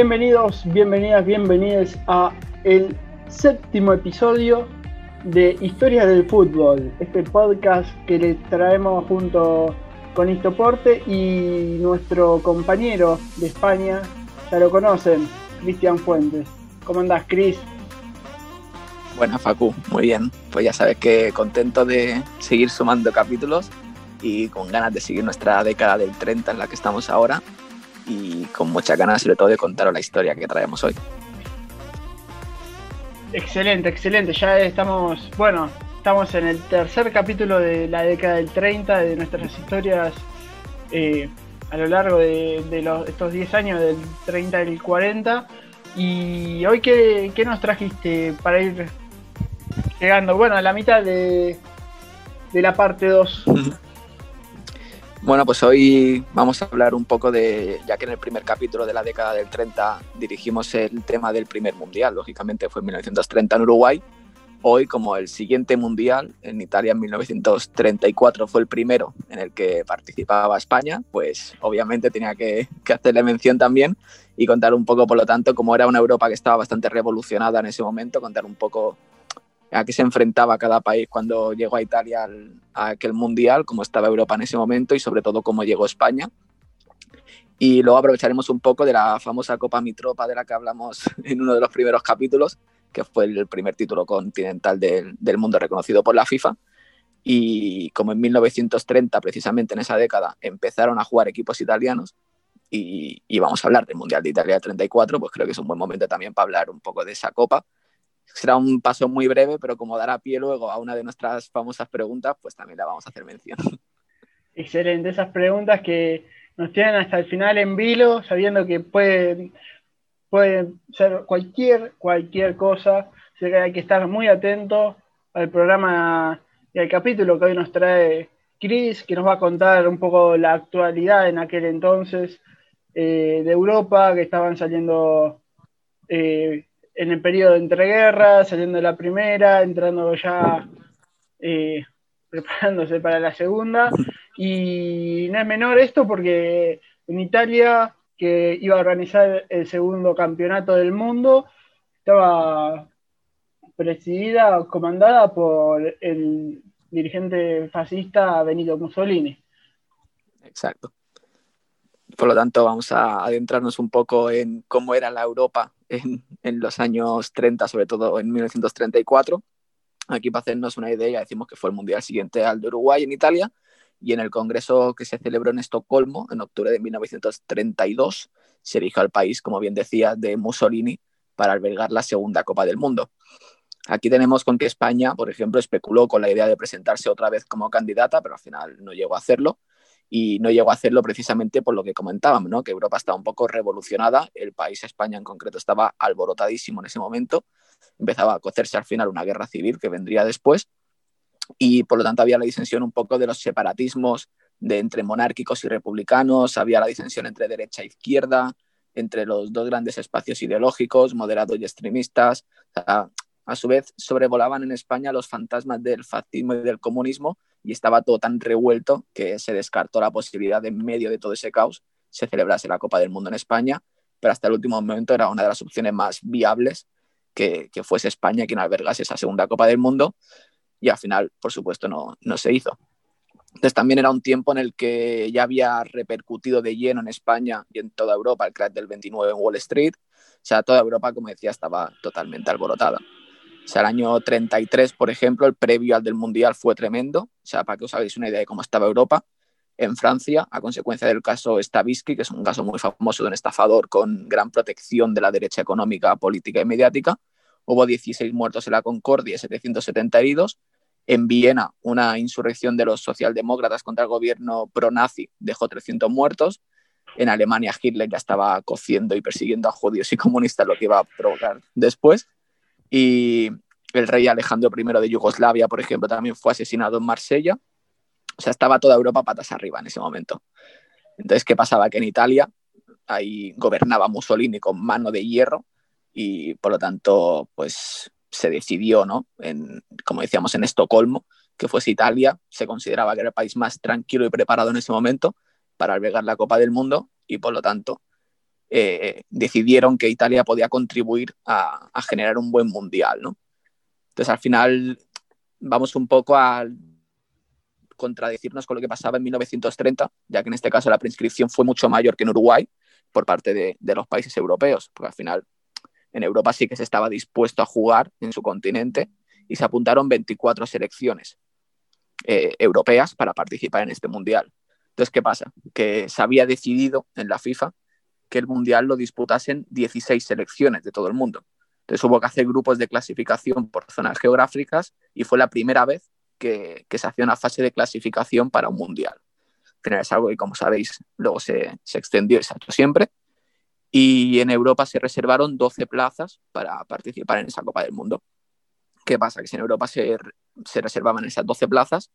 Bienvenidos, bienvenidas, bienvenidos a el séptimo episodio de Historias del Fútbol, este podcast que les traemos junto con Istoporte y nuestro compañero de España, ya lo conocen, Cristian Fuentes. ¿Cómo andás, Cris? Buenas, Facu, muy bien. Pues ya sabes que contento de seguir sumando capítulos y con ganas de seguir nuestra década del 30 en la que estamos ahora y con muchas ganas sobre todo de contaros la historia que traemos hoy. Excelente, excelente. Ya estamos, bueno, estamos en el tercer capítulo de la década del 30 de nuestras historias eh, a lo largo de, estos 10 años, del 30 al 40. Y hoy, ¿qué, ¿qué, nos trajiste para ir llegando? Bueno, a la mitad de, de la parte 2. Bueno, pues hoy vamos a hablar un poco de, ya que en el primer capítulo de la década del 30 dirigimos el tema del primer mundial, lógicamente fue en 1930 en Uruguay. Hoy, como el siguiente mundial, en Italia en 1934 fue el primero en el que participaba España, pues obviamente tenía que, que hacerle mención también y contar un poco, por lo tanto, cómo era una Europa que estaba bastante revolucionada en ese momento, contar un poco a qué se enfrentaba cada país cuando llegó a Italia a aquel mundial, cómo estaba Europa en ese momento y sobre todo cómo llegó España. Y luego aprovecharemos un poco de la famosa Copa Mitropa de la que hablamos en uno de los primeros capítulos, que fue el primer título continental del, del mundo reconocido por la FIFA. Y como en 1930, precisamente en esa década, empezaron a jugar equipos italianos, y, y, vamos a hablar del Mundial de Italia 34, pues creo que es un buen momento también para hablar un poco de esa copa será un paso muy breve, pero como dará pie luego a una de nuestras famosas preguntas, pues también la vamos a hacer mención. Excelente, esas preguntas que nos tienen hasta el final en vilo, sabiendo que pueden, pueden ser cualquier, cualquier cosa. Así que hay que estar muy atentos al programa y al capítulo que hoy nos trae Chris, que nos va a contar un poco la actualidad en aquel entonces eh, de Europa, que estaban saliendo eh, en el periodo de entreguerras, saliendo de la primera, entrando ya, eh, preparándose para la segunda. Y no es menor esto porque en Italia, que iba a organizar el segundo campeonato del mundo, estaba presidida, comandada por el dirigente fascista Benito Mussolini. Exacto. Por lo tanto, vamos a adentrarnos un poco en cómo era la Europa en, los años 30, sobre todo en 1934. Aquí para hacernos una idea, decimos que fue el Mundial siguiente al de Uruguay en Italia y en el Congreso que se celebró en Estocolmo en octubre de 1932 se eligió al país, como bien decía, de Mussolini para albergar la segunda Copa del Mundo. Aquí tenemos con que España, por ejemplo, especuló con la idea de presentarse otra vez como candidata, pero al final no llegó a hacerlo y no llegó a hacerlo precisamente por lo que comentábamos, ¿no? que Europa estaba un poco revolucionada, el país España en concreto estaba alborotadísimo en ese momento, empezaba a cocerse al final una guerra civil que vendría después y por lo tanto había la disensión un poco de los separatismos de entre monárquicos y republicanos, había la disensión entre derecha e izquierda, entre los dos grandes espacios ideológicos, moderados y extremistas. a su vez, sobrevolaban en España los fantasmas del fascismo y del comunismo y estaba todo tan revuelto que se descartó la posibilidad de en medio de todo ese caos se celebrase la Copa del Mundo en España, pero hasta el último momento era una de las opciones más viables que, que fuese España quien albergase esa segunda Copa del Mundo y al final, por supuesto, no, no se hizo. Entonces también era un tiempo en el que ya había repercutido de lleno en España y en toda Europa el crack del 29 en Wall Street. O sea, toda Europa, como decía, estaba totalmente alborotada. O sea, el año 33, por ejemplo, el previo al del Mundial fue tremendo. O sea, para que os hagáis una idea de cómo estaba Europa. En Francia, a consecuencia del caso Stavisky, que es un caso muy famoso de un estafador con gran protección de la derecha económica, política y mediática, hubo 16 muertos en la Concordia y 770 heridos. En Viena, una insurrección de los socialdemócratas contra el gobierno pro-nazi dejó 300 muertos. En Alemania, Hitler ya estaba cociendo y persiguiendo a judíos y comunistas, lo que iba a provocar después. Y el rey Alejandro I de Yugoslavia, por ejemplo, también fue asesinado en Marsella. O sea, estaba toda Europa patas arriba en ese momento. Entonces, ¿qué pasaba? Que en Italia ahí gobernaba Mussolini con mano de hierro y por lo tanto, pues se decidió, ¿no? En, como decíamos, en Estocolmo, que fuese Italia, se consideraba que era el país más tranquilo y preparado en ese momento para albergar la Copa del Mundo y por lo tanto eh, decidieron que Italia podía contribuir a, generar un buen mundial, ¿no? Entonces, al final, vamos un poco a contradecirnos con lo que pasaba en 1930, ya que en este caso la prescripción fue mucho mayor que en Uruguay por parte de, los países europeos, porque al final en Europa sí que se estaba dispuesto a jugar en su continente y se apuntaron 24 selecciones eh, europeas para participar en este mundial. Entonces, ¿qué pasa? Que se había decidido en la FIFA que el Mundial lo disputasen 16 selecciones de todo el mundo. Entonces hubo que hacer grupos de clasificación por zonas geográficas y fue la primera vez que, se hacía una fase de clasificación para un Mundial. Al es algo que, como sabéis, luego se, extendió y se ha hecho siempre. Y en Europa se reservaron 12 plazas para participar en esa Copa del Mundo. ¿Qué pasa? Que si en Europa se, reservaban esas 12 plazas,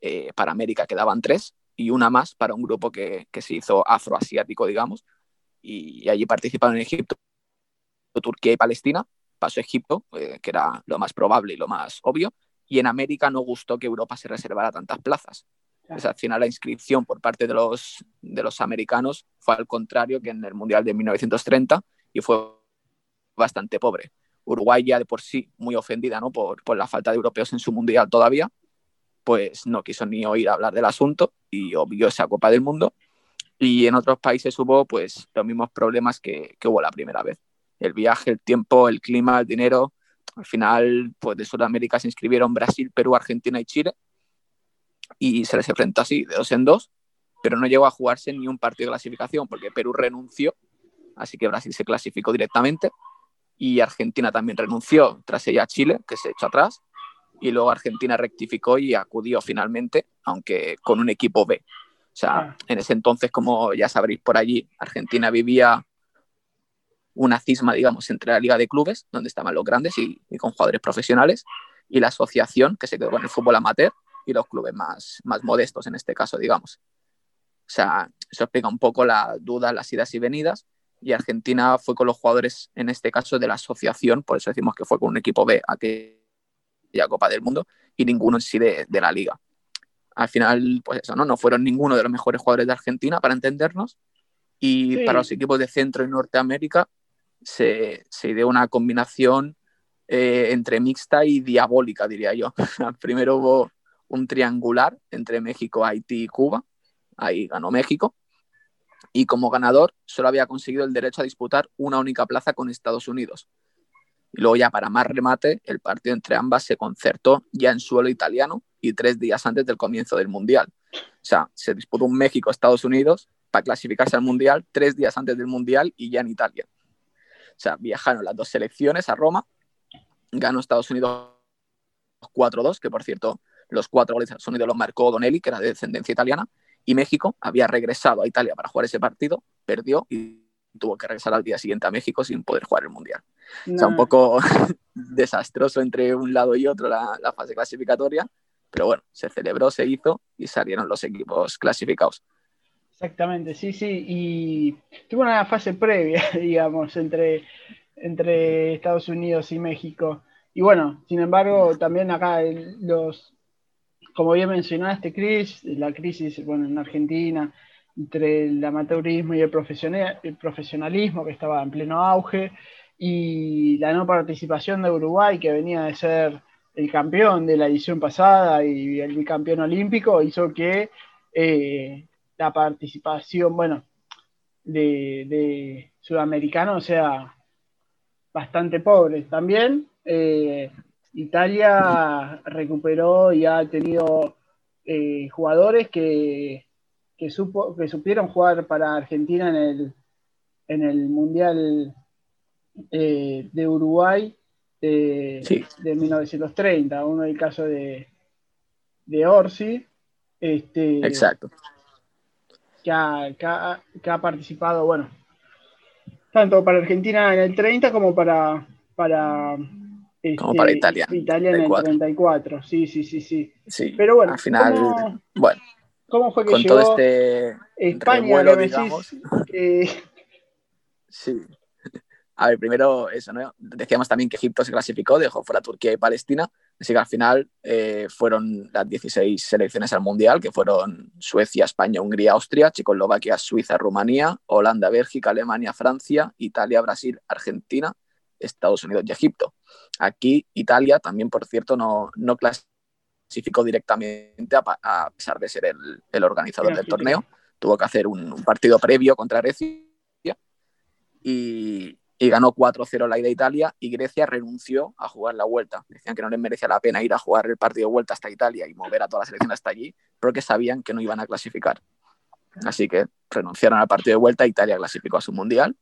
eh, para América quedaban 3 y una más para un grupo que, que se hizo afroasiático, digamos, y allí participaron en Egipto, Turquía y Palestina. Pasó Egipto, eh, que era lo más probable y lo más obvio, y en América no gustó que Europa se reservara tantas plazas. al final la inscripción por parte de los, de los americanos fue al contrario que en el Mundial de 1930 y fue bastante pobre. Uruguay ya de por sí muy ofendida ¿no? por, por la falta de europeos en su Mundial todavía, pues no quiso ni oír hablar del asunto y obvió esa Copa del Mundo y en otros países hubo pues los mismos problemas que, hubo la primera vez. El viaje, el tiempo, el clima, el dinero. Al final, pues de Sudamérica se inscribieron Brasil, Perú, Argentina y Chile. Y se les enfrentó así, de dos en dos, pero no llegó a jugarse ni un partido de clasificación porque Perú renunció, así que Brasil se clasificó directamente y Argentina también renunció tras ella Chile, que se echó atrás, y luego Argentina rectificó y acudió finalmente, aunque con un equipo B. O sea, en ese entonces, como ya sabréis por allí, Argentina vivía una cisma, digamos, entre la Liga de Clubes, donde estaban los grandes y, con jugadores profesionales, y la asociación, que se quedó con el fútbol amateur, y los clubes más, más modestos en este caso, digamos. O sea, eso explica un poco la duda, las idas y venidas, y Argentina fue con los jugadores, en este caso, de la asociación, por eso decimos que fue con un equipo B a aquella Copa del Mundo, y ninguno en sí de la Liga al final, pues eso, ¿no? No fueron ninguno de los mejores jugadores de Argentina, para entendernos. Y para los equipos de Centro y Norteamérica se, se ideó una combinación eh, entre mixta y diabólica, diría yo. Primero hubo un triangular entre México, Haití y Cuba. Ahí ganó México. Y como ganador solo había conseguido el derecho a disputar una única plaza con Estados Unidos. Y luego ya para más remate, el partido entre ambas se concertó ya en suelo italiano y tres días antes del comienzo del Mundial. O sea, se disputó un México-Estados Unidos para clasificarse al Mundial tres días antes del Mundial y ya en Italia. O sea, viajaron las dos selecciones a Roma, ganó Estados Unidos 4-2, que por cierto, los cuatro goles de Estados Unidos los marcó Donelli, que era de descendencia italiana, y México había regresado a Italia para jugar ese partido, perdió y tuvo que regresar al día siguiente a México sin poder jugar el Mundial. O sea, un poco desastroso entre un lado y otro la, la fase clasificatoria, pero bueno, se celebró, se hizo y salieron los equipos clasificados. Exactamente, sí, sí. Y tuvo una fase previa, digamos, entre, entre Estados Unidos y México. Y bueno, sin embargo, también acá los, como bien mencionaste, Chris, la crisis, bueno, en Argentina, entre el amateurismo y el, el profesionalismo que estaba en pleno auge, y la no participación de Uruguay, que venía de ser el campeón de la edición pasada y el bicampeón olímpico hizo que eh, la participación, bueno, de, sudamericanos sea bastante pobre. También eh, Italia recuperó y ha tenido eh, jugadores que, que, supo, que supieron jugar para Argentina en el, en el Mundial de Uruguay de, 1930, uno el caso de, de Orsi. Este, Exacto. Que ha, que, ha, participado, bueno, tanto para Argentina en el 30 como para, para, como para este, Italia. Italia en el 34, sí, sí, sí, sí. sí Pero bueno, al final, ¿cómo, bueno, ¿cómo fue que con llegó todo este España, digamos, Sí, a ver, primero eso, ¿no? Decíamos también que Egipto se clasificó, dejó fuera Turquía y Palestina. Así que al final eh, fueron las 16 selecciones al Mundial, que fueron Suecia, España, Hungría, Austria, Checoslovaquia, Suiza, Rumanía, Holanda, Bélgica, Alemania, Francia, Italia, Brasil, Argentina, Estados Unidos y Egipto. Aquí Italia también, por cierto, no, no clasificó directamente a, pesar de ser el, organizador del torneo. Tuvo que hacer un, un partido previo contra Grecia y, y ganó 4-0 la ida a Italia y Grecia renunció a jugar la vuelta. Decían que no les merecía la pena ir a jugar el partido de vuelta hasta Italia y mover a toda la selección hasta allí, porque sabían que no iban a clasificar. Así que renunciaron al partido de vuelta, Italia clasificó a su mundial.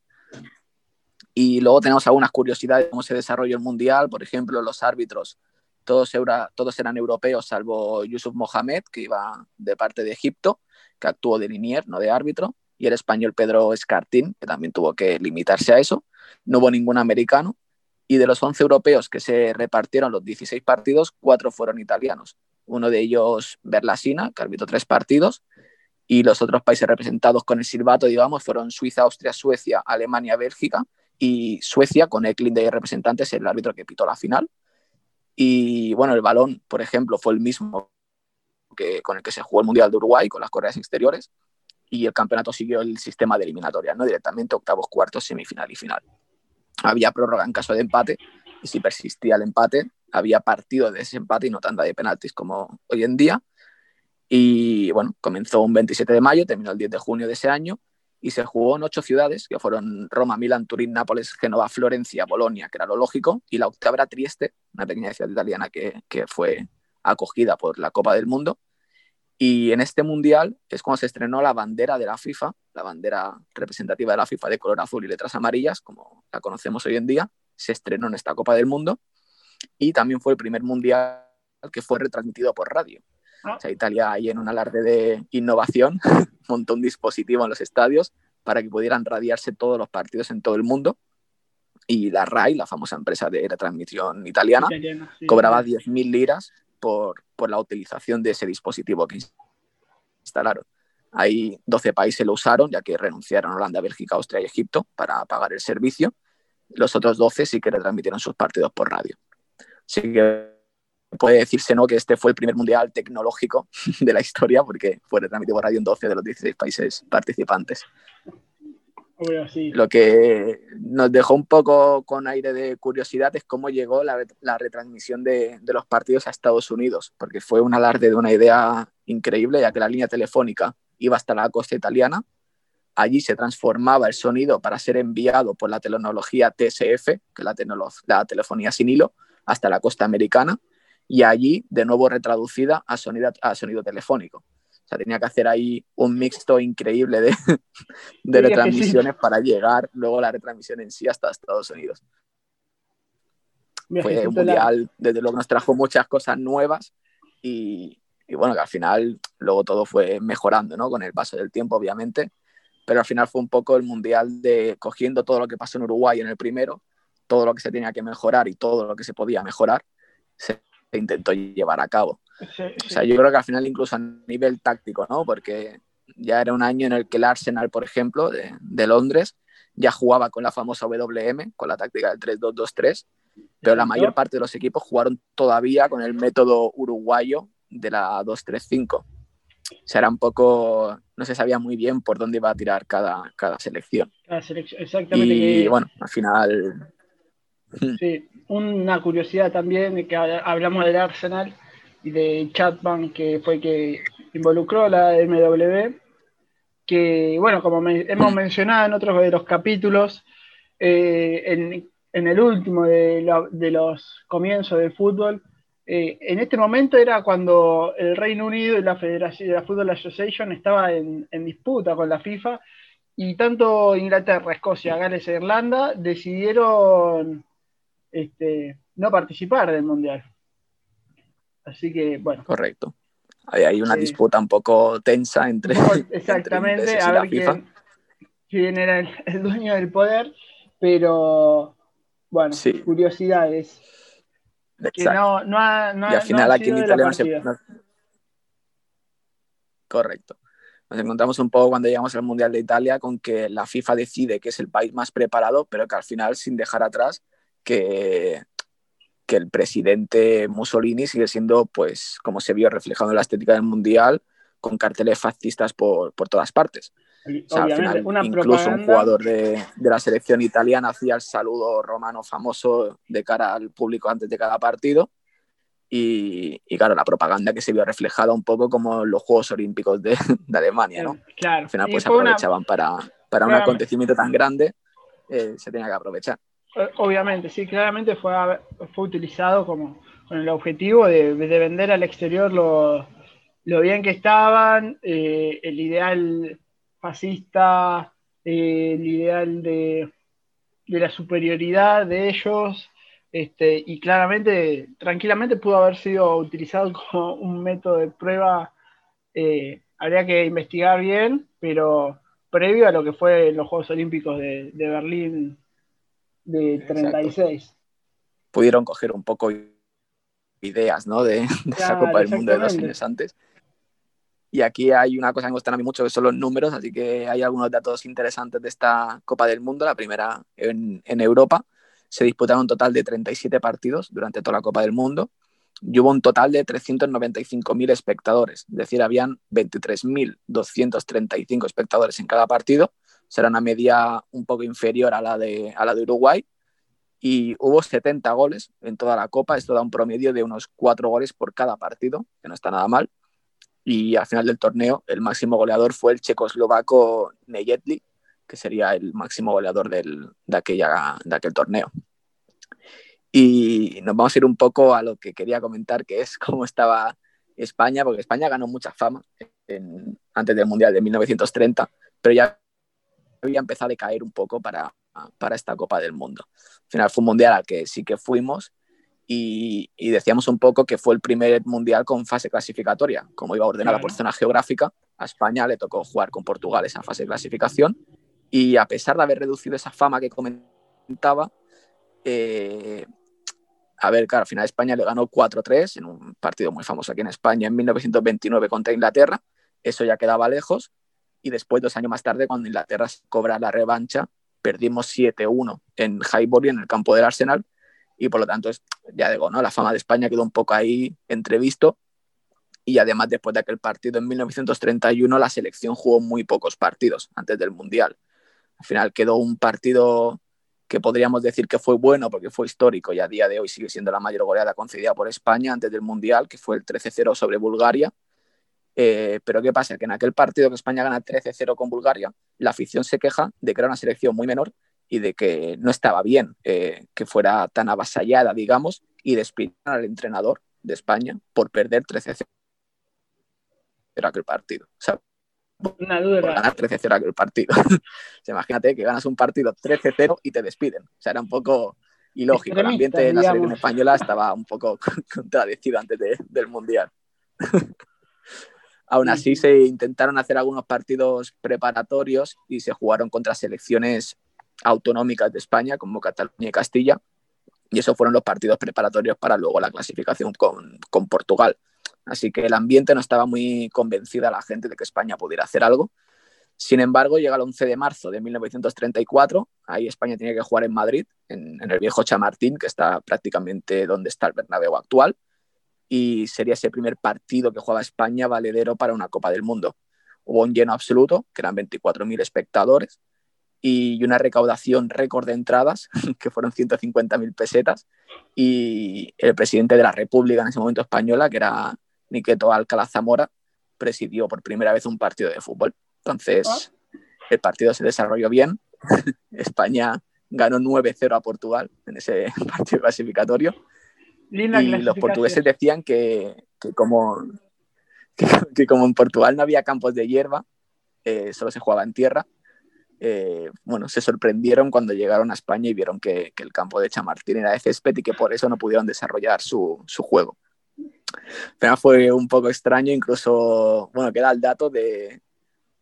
Y luego tenemos algunas curiosidades de cómo se desarrolló el mundial, por ejemplo, los árbitros, todos, todos eran europeos, salvo Yusuf Mohamed, que iba de parte de Egipto, que actuó de linier, no de árbitro, y el español Pedro Escartín, que también tuvo que limitarse a eso no hubo ningún americano y de los 11 europeos que se repartieron los 16 partidos, cuatro fueron italianos. Uno de ellos Berlasina, que arbitró tres partidos, y los otros países representados con el silbato, digamos, fueron Suiza, Austria, Suecia, Alemania, Bélgica y Suecia con Eklund de representantes, el árbitro que pitó la final. Y bueno, el balón, por ejemplo, fue el mismo que con el que se jugó el Mundial de Uruguay con las correas exteriores y el campeonato siguió el sistema de eliminatoria, no directamente octavos, cuartos, semifinal y final. Había prórroga en caso de empate y si persistía el empate, había partido de ese empate y no tanda de penaltis como hoy en día. Y bueno, comenzó un 27 de mayo, terminó el 10 de junio de ese año y se jugó en ocho ciudades, que fueron Roma, Milán, Turín, Nápoles, Génova, Florencia, Bolonia, que era lo lógico, y la octava Trieste, una pequeña ciudad italiana que, que fue acogida por la Copa del Mundo y en este mundial es cuando se estrenó la bandera de la FIFA, la bandera representativa de la FIFA de color azul y letras amarillas, como la conocemos hoy en día, se estrenó en esta Copa del Mundo y también fue el primer mundial que fue retransmitido por radio. Ah. O sea, Italia ahí en un alarde de innovación montó un dispositivo en los estadios para que pudieran radiarse todos los partidos en todo el mundo. Y la RAI, la famosa empresa de retransmisión italiana, cobraba 10.000 liras por, la utilización de ese dispositivo que instalaron. Ahí 12 países lo usaron, ya que renunciaron Holanda, Bélgica, Austria y Egipto para pagar el servicio. Los otros 12 sí que retransmitieron sus partidos por radio. Así que puede decirse ¿no? que este fue el primer mundial tecnológico de la historia, porque fue retransmitido por radio en 12 de los 16 países participantes. Lo que nos dejó un poco con aire de curiosidad es cómo llegó la, retransmisión de, los partidos a Estados Unidos, porque fue un alarde de una idea increíble, ya que la línea telefónica iba hasta la costa italiana, allí se transformaba el sonido para ser enviado por la tecnología TSF, que es la, la telefonía sin hilo, hasta la costa americana, y allí de nuevo retraducida a sonido, a sonido telefónico sea, tenía que hacer ahí un mixto increíble de, de retransmisiones para llegar luego la retransmisión en sí hasta Estados Unidos. Fue un mundial, desde luego nos trajo muchas cosas nuevas y, y, bueno, que al final luego todo fue mejorando, ¿no? Con el paso del tiempo, obviamente, pero al final fue un poco el mundial de cogiendo todo lo que pasó en Uruguay en el primero, todo lo que se tenía que mejorar y todo lo que se podía mejorar, se intentó llevar a cabo. O sea, yo creo que al final incluso a nivel táctico, ¿no? Porque ya era un año en el que el Arsenal, por ejemplo, de, de Londres, ya jugaba con la famosa WM, con la táctica del 3-2-2-3, pero la mayor parte de los equipos jugaron todavía con el método uruguayo de la 2-3-5. O sea, era un poco, no se sabía muy bien por dónde iba a tirar cada, cada selección. Cada selección, exactamente. Y bueno, al final... Sí, una curiosidad también, que hablamos del Arsenal, y de Chatman, que fue que involucró la MW, que, bueno, como hemos mencionado en otros de los capítulos, eh, en, el último de, los comienzos del fútbol, eh, en este momento era cuando el Reino Unido y la Federación de la Football Association estaba en, disputa con la FIFA y tanto Inglaterra, Escocia, Gales e Irlanda decidieron este, no participar del Mundial. Así que, bueno. Correcto. Hay, una disputa un poco tensa entre. exactamente, a ver quién, era el, dueño del poder, pero bueno, curiosidades. Que no, no, y al final aquí en Italia no se. Correcto. Nos encontramos un poco cuando llegamos al Mundial de Italia con que la FIFA decide que es el país más preparado, pero que al final sin dejar atrás que que el presidente Mussolini sigue siendo, pues, como se vio reflejado en la estética del Mundial, con carteles fascistas por, por todas partes. al final, incluso un jugador de, de, la selección italiana hacía el saludo romano famoso de cara al público antes de cada partido. Y, y, claro, la propaganda que se vio reflejada un poco como los Juegos Olímpicos de, de Alemania, ¿no? Claro. Al final, pues aprovechaban para, para un acontecimiento tan grande, eh, se tenía que aprovechar. Obviamente, sí, claramente fue, fue utilizado como con el objetivo de, de vender al exterior lo, lo bien que estaban, eh, el ideal fascista, eh, el ideal de, de, la superioridad de ellos, este, y claramente, tranquilamente pudo haber sido utilizado como un método de prueba. Eh, habría que investigar bien, pero previo a lo que fue los Juegos Olímpicos de, de Berlín de 36. Pudieron coger un poco ideas ¿no? de, de esa Copa del Mundo de dos años antes. Y aquí hay una cosa que me gustan a mí mucho, que son los números, así que hay algunos datos interesantes de esta Copa del Mundo, la primera en, en Europa. Se disputaron un total de 37 partidos durante toda la Copa del Mundo y hubo un total de 395.000 espectadores, es decir, habían 23.235 espectadores en cada partido, será una media un poco inferior a la de, a la de Uruguay, y hubo 70 goles en toda la Copa, esto da un promedio de unos 4 goles por cada partido, que no está nada mal, y al final del torneo el máximo goleador fue el checoslovaco Nejetli, que sería el máximo goleador del, de, aquella, de aquel torneo. Y nos vamos a ir un poco a lo que quería comentar, que es cómo estaba España, porque España ganó mucha fama antes del Mundial de 1930, pero ya había empezado a caer un poco para, para esta Copa del Mundo. Al final fue un Mundial al que sí que fuimos y, y, decíamos un poco que fue el primer Mundial con fase clasificatoria. Como iba ordenada claro. por zona geográfica, a España le tocó jugar con Portugal esa fase de clasificación y a pesar de haber reducido esa fama que comentaba, eh, a ver, claro, al final España le ganó 4-3 en un partido muy famoso aquí en España en 1929 contra Inglaterra. Eso ya quedaba lejos. Y después, dos años más tarde, cuando Inglaterra cobra la revancha, perdimos 7-1 en Highbury, en el campo del Arsenal. Y por lo tanto, ya digo, ¿no? la fama de España quedó un poco ahí entrevisto. Y además, después de aquel partido en 1931, la selección jugó muy pocos partidos antes del Mundial. Al final quedó un partido que podríamos decir que fue bueno porque fue histórico y a día de hoy sigue siendo la mayor goleada concedida por España antes del Mundial, que fue el 13-0 sobre Bulgaria. Eh, pero ¿qué pasa? Que en aquel partido que España gana 13-0 con Bulgaria, la afición se queja de que era una selección muy menor y de que no estaba bien eh, que fuera tan avasallada, digamos, y despidieron al entrenador de España por perder 13-0 aquel partido. O sea, una duda. Por ganar 13-0 aquel partido. imagínate que ganas un partido 13-0 y te despiden. O sea, era un poco ilógico. El ambiente de la selección española estaba un poco contradecido antes de, del Mundial. Aún así, se intentaron hacer algunos partidos preparatorios y se jugaron contra selecciones autonómicas de España, como Cataluña y Castilla. Y esos fueron los partidos preparatorios para luego la clasificación con, con Portugal. Así que el ambiente no estaba muy convencida la gente de que España pudiera hacer algo. Sin embargo, llega el 11 de marzo de 1934, ahí España tenía que jugar en Madrid, en, en, el viejo Chamartín, que está prácticamente donde está el Bernabéu actual, y sería ese primer partido que juega España valedero para una Copa del Mundo. Hubo un lleno absoluto, que eran 24.000 espectadores, y una recaudación récord de entradas, que fueron 150.000 pesetas, y el presidente de la República en ese momento española, que era Niqueto Alcalá Zamora, presidió por primera vez un partido de fútbol. Entonces, el partido se desarrolló bien. España ganó 9-0 a Portugal en ese partido clasificatorio. Linda y los portugueses decían que, que como, que, que, como en Portugal no había campos de hierba, eh, solo se jugaba en tierra, eh, bueno, se sorprendieron cuando llegaron a España y vieron que, que, el campo de Chamartín era de césped y que por eso no pudieron desarrollar su, su juego. Pero fue un poco extraño, incluso, bueno, queda el dato de,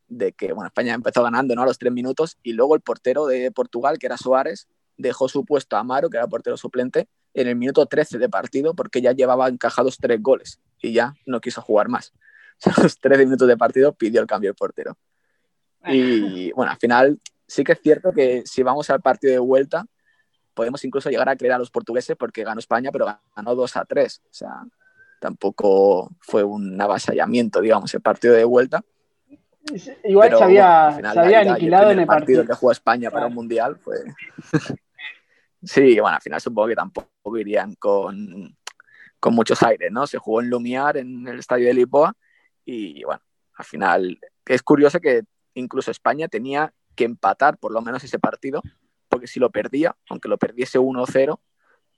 de que bueno, España empezó ganando ¿no? a los tres minutos y luego el portero de Portugal, que era Suárez, dejó su puesto a Amaro, que era portero suplente, en el minuto 13 de partido porque ya llevaba encajados tres goles y ya no quiso jugar más. A los 13 minutos de partido pidió el cambio el portero. Y bueno, al final sí que es cierto que si vamos al partido de vuelta, podemos incluso llegar a creer a los portugueses porque ganó España, pero ganó 2 a 3. O sea, tampoco fue un avasallamiento, digamos, el partido de vuelta. Igual se había, aniquilado en el partido, que jugó España para un mundial. Fue... sí, bueno, al final supongo que tampoco irían con, con muchos aires, ¿no? Se jugó en Lumiar, en el estadio de Lisboa, y bueno, al final es curioso que incluso España tenía que empatar por lo menos ese partido, porque si lo perdía, aunque lo perdiese 1-0,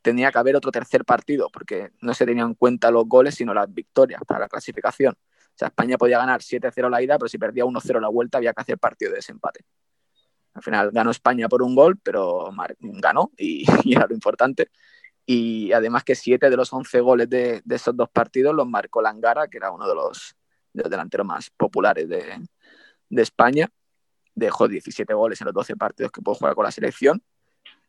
tenía que haber otro tercer partido, porque no se tenían en cuenta los goles, sino las victorias para la clasificación. O sea, España podía ganar 7-0 la ida, pero si perdía 1-0 la vuelta, había que hacer partido de desempate. Al final ganó España por un gol, pero ganó y, era lo importante. Y además que siete de los 11 goles de, esos dos partidos los marcó Langara, que era uno de los, delanteros más populares de, España. Dejó 17 goles en los 12 partidos que pudo jugar con la selección.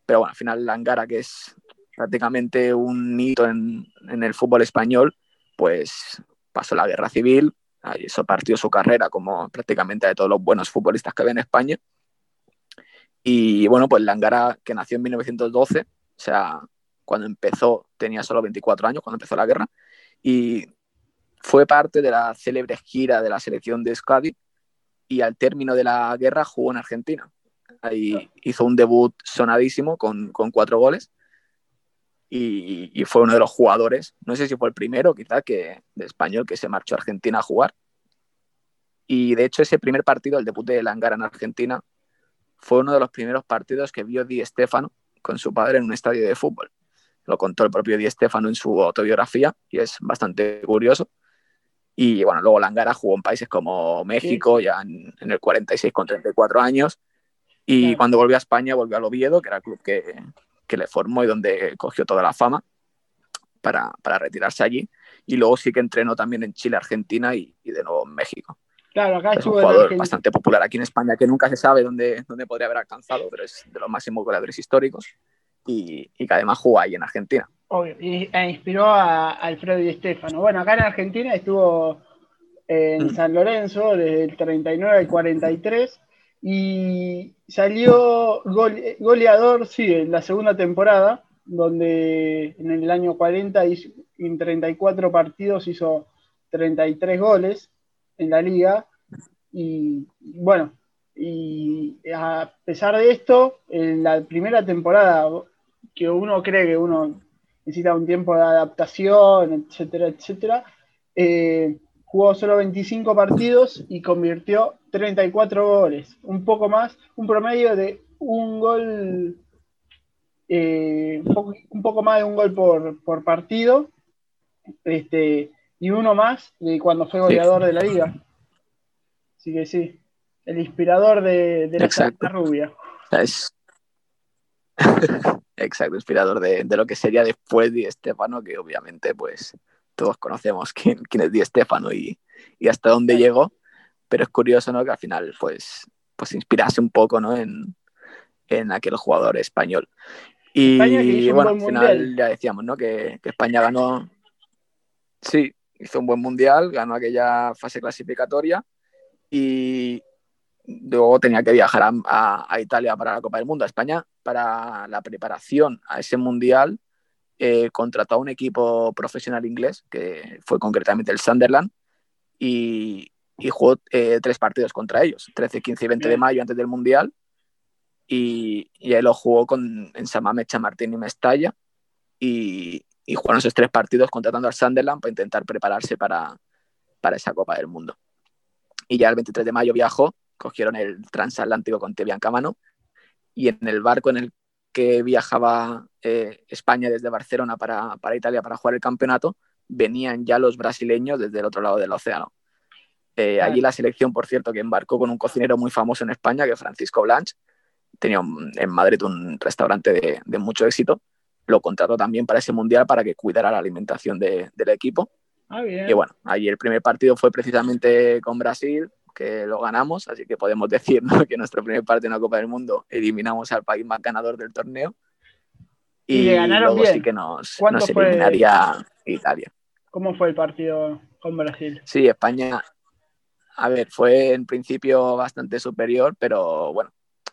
Pero bueno, al final Langara, que es prácticamente un hito en, el fútbol español, pues pasó la guerra civil, eso partió su carrera como prácticamente de todos los buenos futbolistas que había en España. Y bueno, pues Langara, que nació en 1912, o sea, cuando empezó, tenía solo 24 años, cuando empezó la guerra, y fue parte de la célebre gira de la selección de Euskadi y al término de la guerra jugó en Argentina. Ahí hizo un debut sonadísimo con, con cuatro goles y, y, fue uno de los jugadores, no sé si fue el primero quizá que, de español que se marchó a Argentina a jugar. Y de hecho ese primer partido, el debut de Langara en Argentina, fue uno de los primeros partidos que vio Di Stefano con su padre en un estadio de fútbol lo contó el propio Di Stefano en su autobiografía y es bastante curioso. Y bueno, luego Langara jugó en países como México, ya en, el 46 con 34 años. Y cuando volvió a España, volvió al Oviedo, que era el club que, que le formó y donde cogió toda la fama para, para, retirarse allí. Y luego sí que entrenó también en Chile, Argentina y, y de nuevo en México. Claro, acá es un jugador bastante popular aquí en España, que nunca se sabe dónde, dónde podría haber alcanzado, pero es de los máximos goleadores históricos y, que además jugó ahí en Argentina. Obvio, y, e inspiró a, Alfredo Di Stefano. Bueno, acá en Argentina estuvo en mm. San Lorenzo desde el 39 al 43 y salió goleador, sí, en la segunda temporada, donde en el año 40 en 34 partidos hizo 33 goles en la liga. Y bueno, y a pesar de esto, en la primera temporada que uno cree que uno necesita un tiempo de adaptación, etcétera, etcétera, eh, jugó solo 25 partidos y convirtió 34 goles, un poco más, un promedio de un gol, eh, un, poco, más de un gol por, partido, este, y uno más de cuando fue goleador de la liga. Así que sí, el inspirador de, de la rubia. Es... Exacto, inspirador de, lo que sería después Di Stefano, que obviamente pues todos conocemos quién, quién es Di Stefano y, hasta dónde llegó, pero es curioso ¿no? que al final pues, pues inspirase un poco ¿no? en, aquel jugador español. Y bueno, al final ya decíamos ¿no? que, que España ganó, sí, hizo un buen mundial, ganó aquella fase clasificatoria y, luego tenía que viajar a, Italia para la Copa del Mundo, a España, para la preparación a ese mundial. Eh, contrató a un equipo profesional inglés, que fue concretamente el Sunderland, y, jugó eh, tres partidos contra ellos, 13, 15 y 20 de mayo antes del mundial. Y, y ahí lo jugó con, en Samamecha, Martín y Mestalla. Y, y jugaron esos tres partidos contratando al Sunderland para intentar prepararse para, para esa Copa del Mundo. Y ya el 23 de mayo viajó cogieron el transatlántico con Tebiancamano y en el barco en el que viajaba eh, España desde Barcelona para, Italia para jugar el campeonato, venían ya los brasileños desde el otro lado del océano. Eh, allí la selección, por cierto, que embarcó con un cocinero muy famoso en España, que es Francisco Blanch, tenía en Madrid un restaurante de, mucho éxito, lo contrató también para ese mundial para que cuidara la alimentación del equipo. Ah, y bueno, allí el primer partido fue precisamente con Brasil, que lo ganamos, así que podemos decir que nuestro primer partido en la Copa del Mundo eliminamos al país más ganador del torneo. Y, luego sí que nos, nos eliminaría Italia. ¿Cómo fue el partido con Brasil? Sí, España, a ver, fue en principio bastante superior, pero bueno,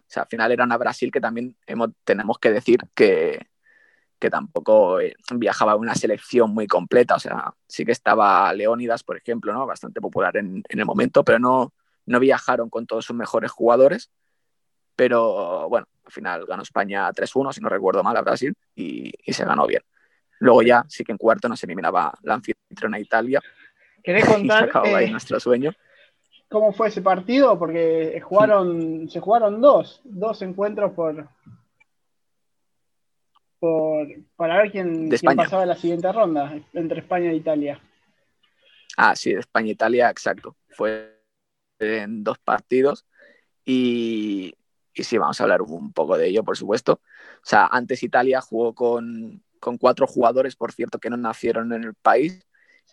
sea, al final era una Brasil que también hemos, tenemos que decir que, que tampoco eh, viajaba una selección muy completa. O sea, sí que estaba Leónidas, por ejemplo, ¿no? bastante popular en, en el momento, pero no, no viajaron con todos sus mejores jugadores. Pero bueno, al final ganó España 3-1, si no recuerdo mal, a Brasil, y, y, se ganó bien. Luego ya sí que en cuarto nos eliminaba la anfitriona Italia. ¿Querés contar y ahí eh, nuestro sueño? cómo fue ese partido? Porque jugaron, se jugaron dos, dos encuentros por, por, para ver quién, quién pasaba la siguiente ronda entre España e Italia. Ah, sí, de España e Italia, exacto. Fue en dos partidos y, y, sí, vamos a hablar un poco de ello, por supuesto. O sea, antes Italia jugó con, con cuatro jugadores, por cierto, que no nacieron en el país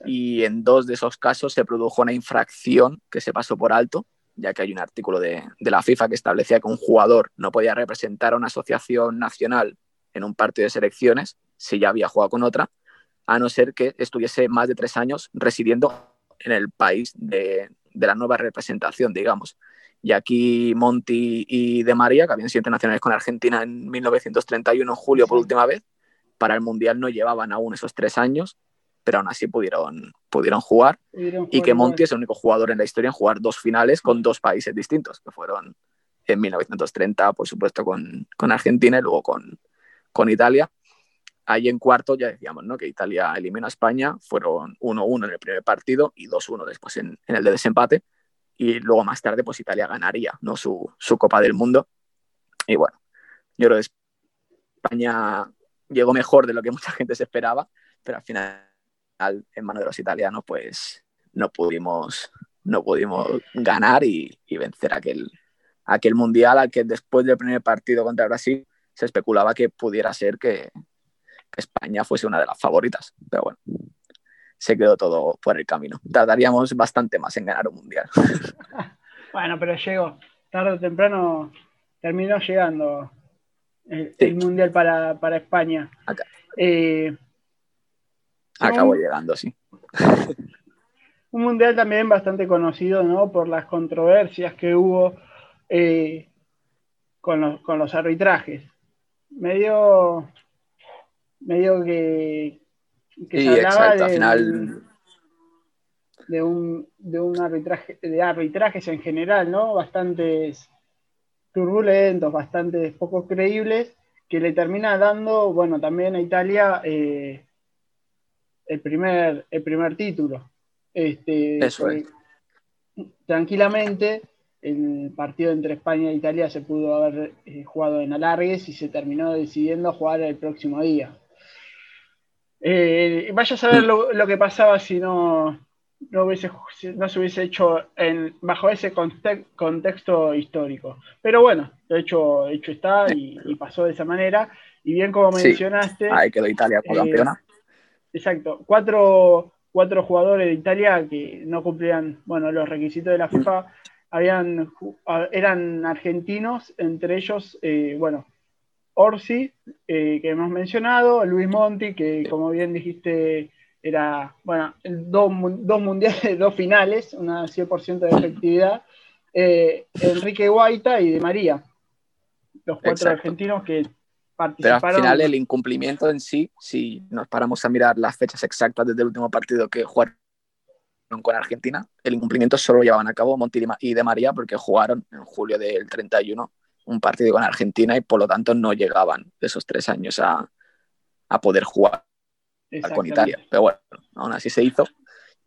y en dos de esos casos se produjo una infracción que se pasó por alto, ya que hay un artículo de, de la FIFA que establecía que un jugador no podía representar a una asociación nacional en un partido de selecciones si ya había jugado con otra, a no ser que estuviese más de tres años residiendo en el país de, de la nueva representación, digamos. Y aquí Monti y De María, que habían sido internacionales con Argentina en 1931, en julio, por última vez, para el Mundial no llevaban aún esos tres años, pero aún así pudieron, pudieron jugar. y que Monti es el único jugador en la historia en jugar dos finales con dos países distintos, que fueron en 1930, por supuesto, con, con Argentina y luego con, con Italia. Ahí en cuarto ya decíamos ¿no? que Italia eliminó a España, fueron 1-1 en el primer partido y 2-1 después en, en, el de desempate. Y luego más tarde, pues Italia ganaría ¿no? su, su Copa del Mundo. Y bueno, yo creo que España llegó mejor de lo que mucha gente se esperaba, pero al final, en manos de los italianos, pues no pudimos, no pudimos ganar y, y vencer aquel, aquel mundial al que después del primer partido contra Brasil se especulaba que pudiera ser que, que, España fuese una de las favoritas. Pero bueno, se quedó todo por el camino. Tardaríamos bastante más en ganar un mundial. bueno, pero llegó. Tarde o temprano terminó llegando el, sí. el mundial para, para, España. Acá. Eh, Acabó un, llegando, sí. un mundial también bastante conocido, ¿no? Por las controversias que hubo eh, con, los, con los arbitrajes medio, medio que, que sí, se hablaba exacto, de, al final... de, un, de un arbitraje, de arbitrajes en general, ¿no? Bastantes turbulentos, bastante poco creíbles, que le termina dando, bueno, también a Italia eh, el, primer, el primer título. Este, Eso es. Tranquilamente, el partido entre España e Italia se pudo haber eh, jugado en alargues y se terminó decidiendo jugar el próximo día. Eh, vaya a saber lo, lo, que pasaba si no, no, hubiese, no se hubiese hecho en, bajo ese conte contexto histórico. Pero bueno, de hecho, hecho está y, y, pasó de esa manera. Y bien como mencionaste... Sí, ahí quedó Italia como eh, campeona. Exacto, cuatro, cuatro jugadores de Italia que no cumplían bueno, los requisitos de la FIFA habían, eran argentinos, entre ellos, eh, bueno, Orsi, eh, que hemos mencionado, Luis Monti, que como bien dijiste, era, bueno, dos, dos mundiales, dos finales, una 100% de efectividad, eh, Enrique Guaita y De María, los cuatro Exacto. argentinos que participaron. Pero al final el incumplimiento en sí, si nos paramos a mirar las fechas exactas desde el último partido que jugaron con Argentina, el incumplimiento solo lo llevaban a cabo Monti y De María porque jugaron en julio del 31 un partido con Argentina y por lo tanto no llegaban esos tres años a, a poder jugar con Italia. Pero bueno, aún así se hizo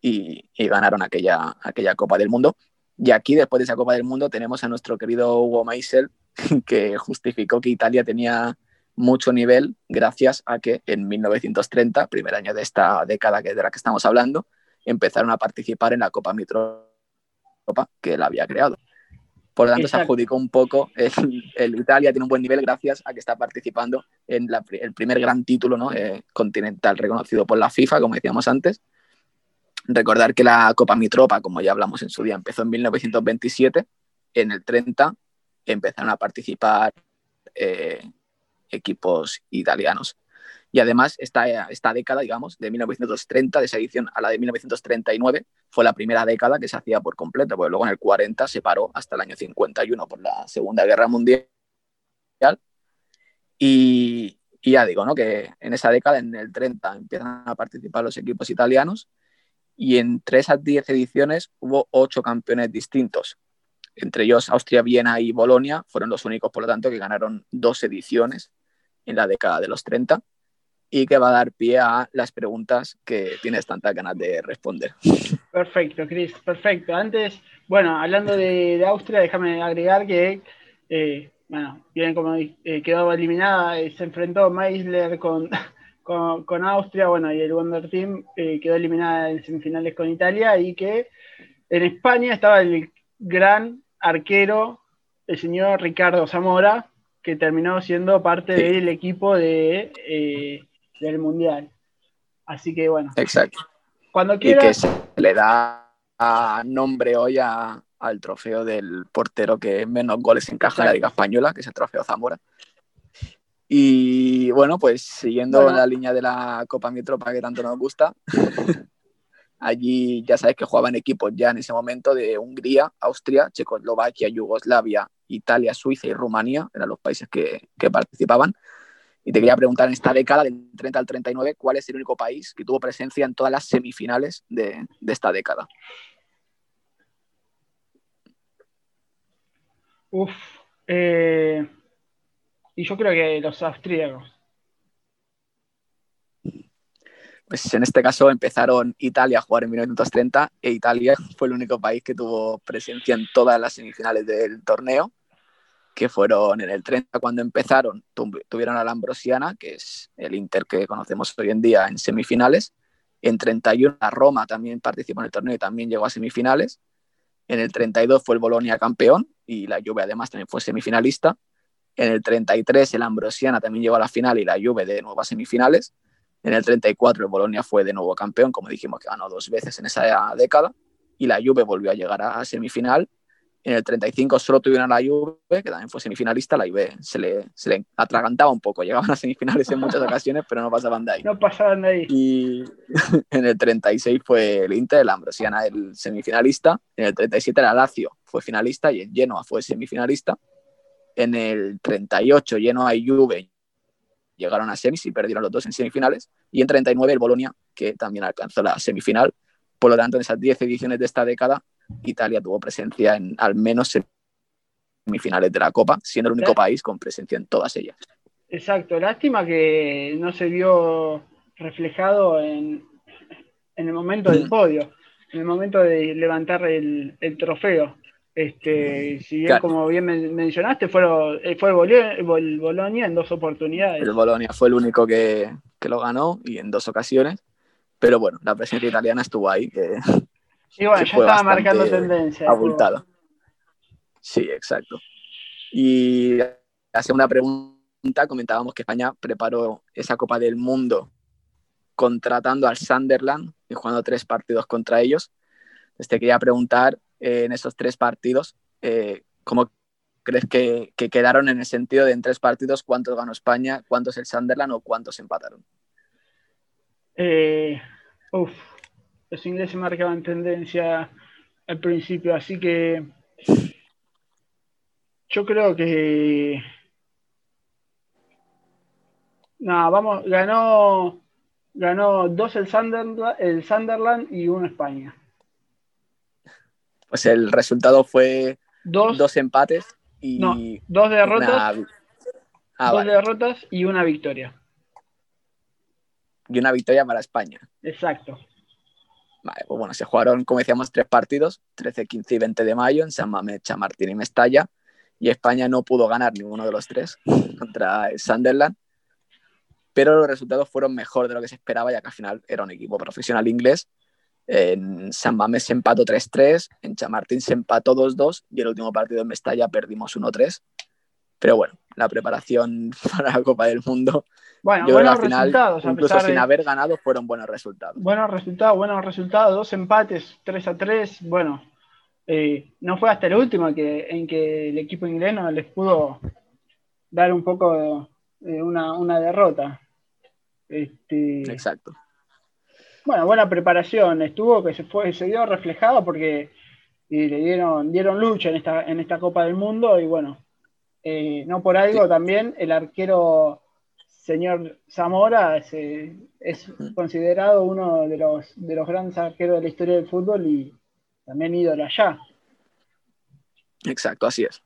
y, y, ganaron aquella, aquella Copa del Mundo. Y aquí, después de esa Copa del Mundo, tenemos a nuestro querido Hugo Meisel, que justificó que Italia tenía mucho nivel gracias a que en 1930, primer año de esta década de la que estamos hablando, empezaron a participar en la Copa Mitropa que él había creado. Por lo tanto, Exacto. se adjudicó un poco, el, el, Italia tiene un buen nivel gracias a que está participando en la, el primer gran título ¿no? eh, continental reconocido por la FIFA, como decíamos antes. Recordar que la Copa Mitropa, como ya hablamos en su día, empezó en 1927. En el 30 empezaron a participar eh, equipos italianos. Y además, esta, esta década, digamos, de 1930, de esa edición a la de 1939, fue la primera década que se hacía por completo, porque luego en el 40 se paró hasta el año 51 por la Segunda Guerra Mundial Y, y ya digo, ¿no? Que en esa década, en el 30, empiezan a participar los equipos italianos y entre esas 10 ediciones hubo 8 campeones distintos. Entre ellos Austria, Viena y Bolonia fueron los únicos, por lo tanto, que ganaron dos ediciones en la década de los 30 y que va a dar pie a las preguntas que tienes tantas ganas de responder. Perfecto, Chris, perfecto. Antes, bueno, hablando de, Austria, déjame agregar que, eh, bueno, bien como eh, quedó eliminada, eh, se enfrentó Meisler con, con, Austria, bueno, y el Wonder Team quedó eliminada en semifinales con Italia y que en España estaba el gran arquero, el señor Ricardo Zamora, que terminó siendo parte del equipo de del Mundial. Así que bueno. Exacto. Cuando quieras... Y que se le da nombre hoy al trofeo del portero que menos goles encaja en la Liga Española, que es el trofeo Zamora. Y bueno, pues siguiendo la línea de la Copa Mi Tropa que tanto nos gusta, allí ya sabes que jugaban equipos ya en ese momento de Hungría, Austria, Checoslovaquia, Yugoslavia, Italia, Suiza y Rumanía, eran los países que, que participaban. Y te quería preguntar, en esta década, del 30 al 39, ¿cuál es el único país que tuvo presencia en todas las semifinales de, esta década? Uf, eh, y yo creo que los austríacos. Pues en este caso empezaron Italia a jugar en 1930 e Italia fue el único país que tuvo presencia en todas las semifinales del torneo que fueron en el 30 cuando empezaron, tuvieron a la Ambrosiana, que es el Inter que conocemos hoy en día en semifinales. En 31 la Roma también participó en el torneo y también llegó a semifinales. En el 32 fue el Bolonia campeón y la Juve además también fue semifinalista. En el 33 el Ambrosiana también llegó a la final y la Juve de nuevo a semifinales. En el 34 el Bolonia fue de nuevo campeón, como dijimos que ganó dos veces en esa década. Y la Juve volvió a llegar a semifinal en el 35 solo tuvieron a la Juve, que también fue semifinalista. La Juve se le, se le atragantaba un poco. Llegaban a semifinales en muchas ocasiones, pero no pasaban de ahí. No pasaban de ahí. Y en el 36 fue el Inter, la Ambrosiana, el semifinalista. En el 37 la Lazio fue finalista y el Genoa fue semifinalista. En el 38 Genoa y Juve llegaron a semis y perdieron los dos en semifinales. Y en 39 el Bolonia, que también alcanzó la semifinal. Por lo tanto, en esas 10 ediciones de esta década Italia tuvo presencia en al menos semifinales de la Copa, siendo el único país con presencia en todas ellas. Exacto, lástima que no se vio reflejado en, el momento del mm. podio, en el momento de levantar el, trofeo. Este, si bien, como bien mencionaste, fue, eh, fue el, Bolonia en dos oportunidades. El Bolonia fue el único que, que, lo ganó y en dos ocasiones. Pero bueno, la presencia italiana estuvo ahí, que, Sí, bueno, ya estaba marcando tendencia. Abultada. Sí, exacto. Y hace una pregunta, comentábamos que España preparó esa Copa del Mundo contratando al Sunderland y jugando tres partidos contra ellos. Entonces te quería preguntar eh, en esos tres partidos, eh, ¿cómo crees que, quedaron en el sentido de en tres partidos cuántos ganó España, cuántos el Sunderland o cuántos empataron? Eh, uf, los ingleses marcaban tendencia al principio, así que yo creo que no, vamos, ganó ganó dos el Sunderland, el Sunderland y uno España. Pues el resultado fue dos, empates y no, dos derrotas. Ah, dos derrotas y una victoria. Y una victoria para España. Exacto. Vale, pues bueno, se jugaron, como decíamos, tres partidos, 13, 15 y 20 de mayo en San Mamés, Chamartín y Mestalla, y España no pudo ganar ninguno de los tres contra Sunderland, pero los resultados fueron mejor de lo que se esperaba, ya que al final era un equipo profesional inglés. En San Mamés se empató 3-3, en Chamartín se empató 2-2 y el último partido en Mestalla perdimos 1-3. Pero bueno, la preparación para la Copa del Mundo bueno, buenos resultados. incluso sin haber ganado, fueron buenos resultados. Buenos resultados, buenos resultados. Dos empates, 3 a 3. Bueno, eh, no fue hasta el último que, en que el equipo inglés no les pudo dar un poco de, una, derrota. Este, Exacto. Bueno, buena preparación. Estuvo que se fue, se vio reflejado porque le dieron, dieron lucha en esta, en esta Copa del Mundo y bueno, Eh, no por algo también el arquero señor Zamora es, es, considerado uno de los, de los grandes arqueros de la historia del fútbol y también ídolo allá. Exacto, así es.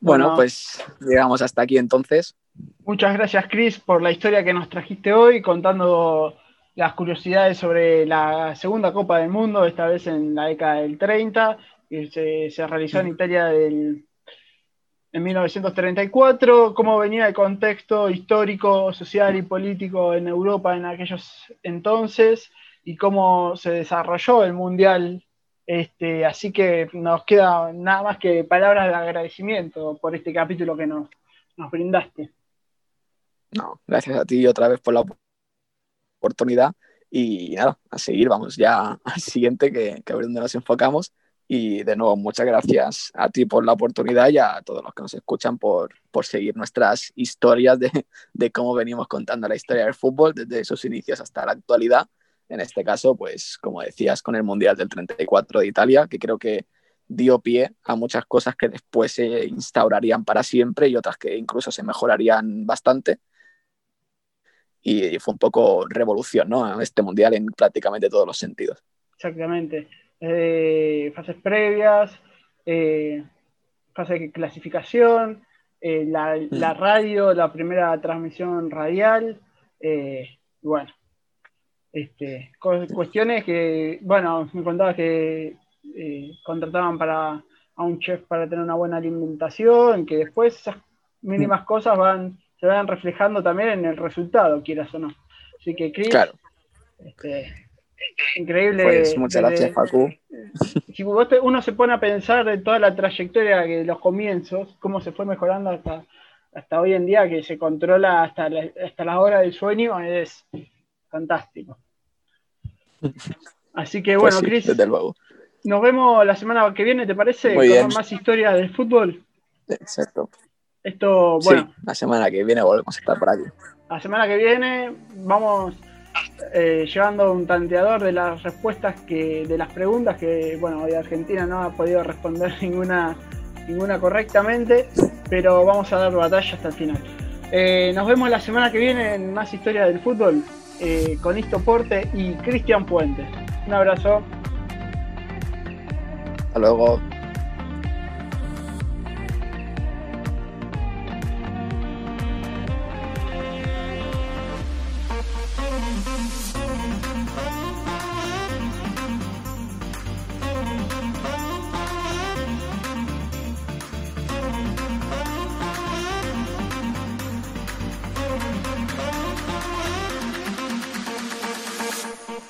Bueno, pues llegamos hasta aquí entonces. Muchas gracias, Chris, por la historia que nos trajiste hoy, contando las curiosidades sobre la segunda Copa del Mundo, esta vez en la década del 30, que se, realizó en Italia del, en 1934, cómo venía el contexto histórico, social y político en Europa en aquellos entonces y cómo se desarrolló el Mundial este, así que nos queda nada más que palabras de agradecimiento por este capítulo que nos, brindaste. No, gracias a ti otra vez por la oportunidad y nada, a seguir, vamos ya al siguiente que, que a ver dónde nos enfocamos. Y de nuevo, muchas gracias a ti por la oportunidad y a todos los que nos escuchan por, por seguir nuestras historias de, de, cómo venimos contando la historia del fútbol desde sus inicios hasta la actualidad en este caso, pues como decías, con el Mundial del 34 de Italia, que creo que dio pie a muchas cosas que después se instaurarían para siempre y otras que incluso se mejorarían bastante. Y fue un poco revolución, ¿no? Este Mundial en prácticamente todos los sentidos. Exactamente. Eh, fases previas, eh, fase de clasificación, eh, la, la, mm. radio, la primera transmisión radial. bueno, este, cuestiones que, bueno, me contaba que contrataban para a un chef para tener una buena alimentación, que después esas mínimas mm. cosas van, se van reflejando también en el resultado, quieras o no. Así que Chris, claro. este, increíble. Pues muchas gracias, Facu. Si uno se pone a pensar en toda la trayectoria de los comienzos, cómo se fue mejorando hasta, hasta hoy en día, que se controla hasta la, hasta la hora del sueño, es fantástico. Así que bueno, pues Cris, nos vemos la semana que viene, ¿te parece? Con más historias del fútbol. Exacto. Esto, bueno. la semana que viene volvemos a estar por aquí. La semana que viene vamos eh, llevando un tanteador de las respuestas que, de las preguntas que, bueno, hoy Argentina no ha podido responder ninguna, ninguna correctamente, pero vamos a dar batalla hasta el final. Eh, nos vemos la semana que viene en más historias del fútbol eh, con Isto Porte y Cristian Puentes. Un abrazo. Hasta luego.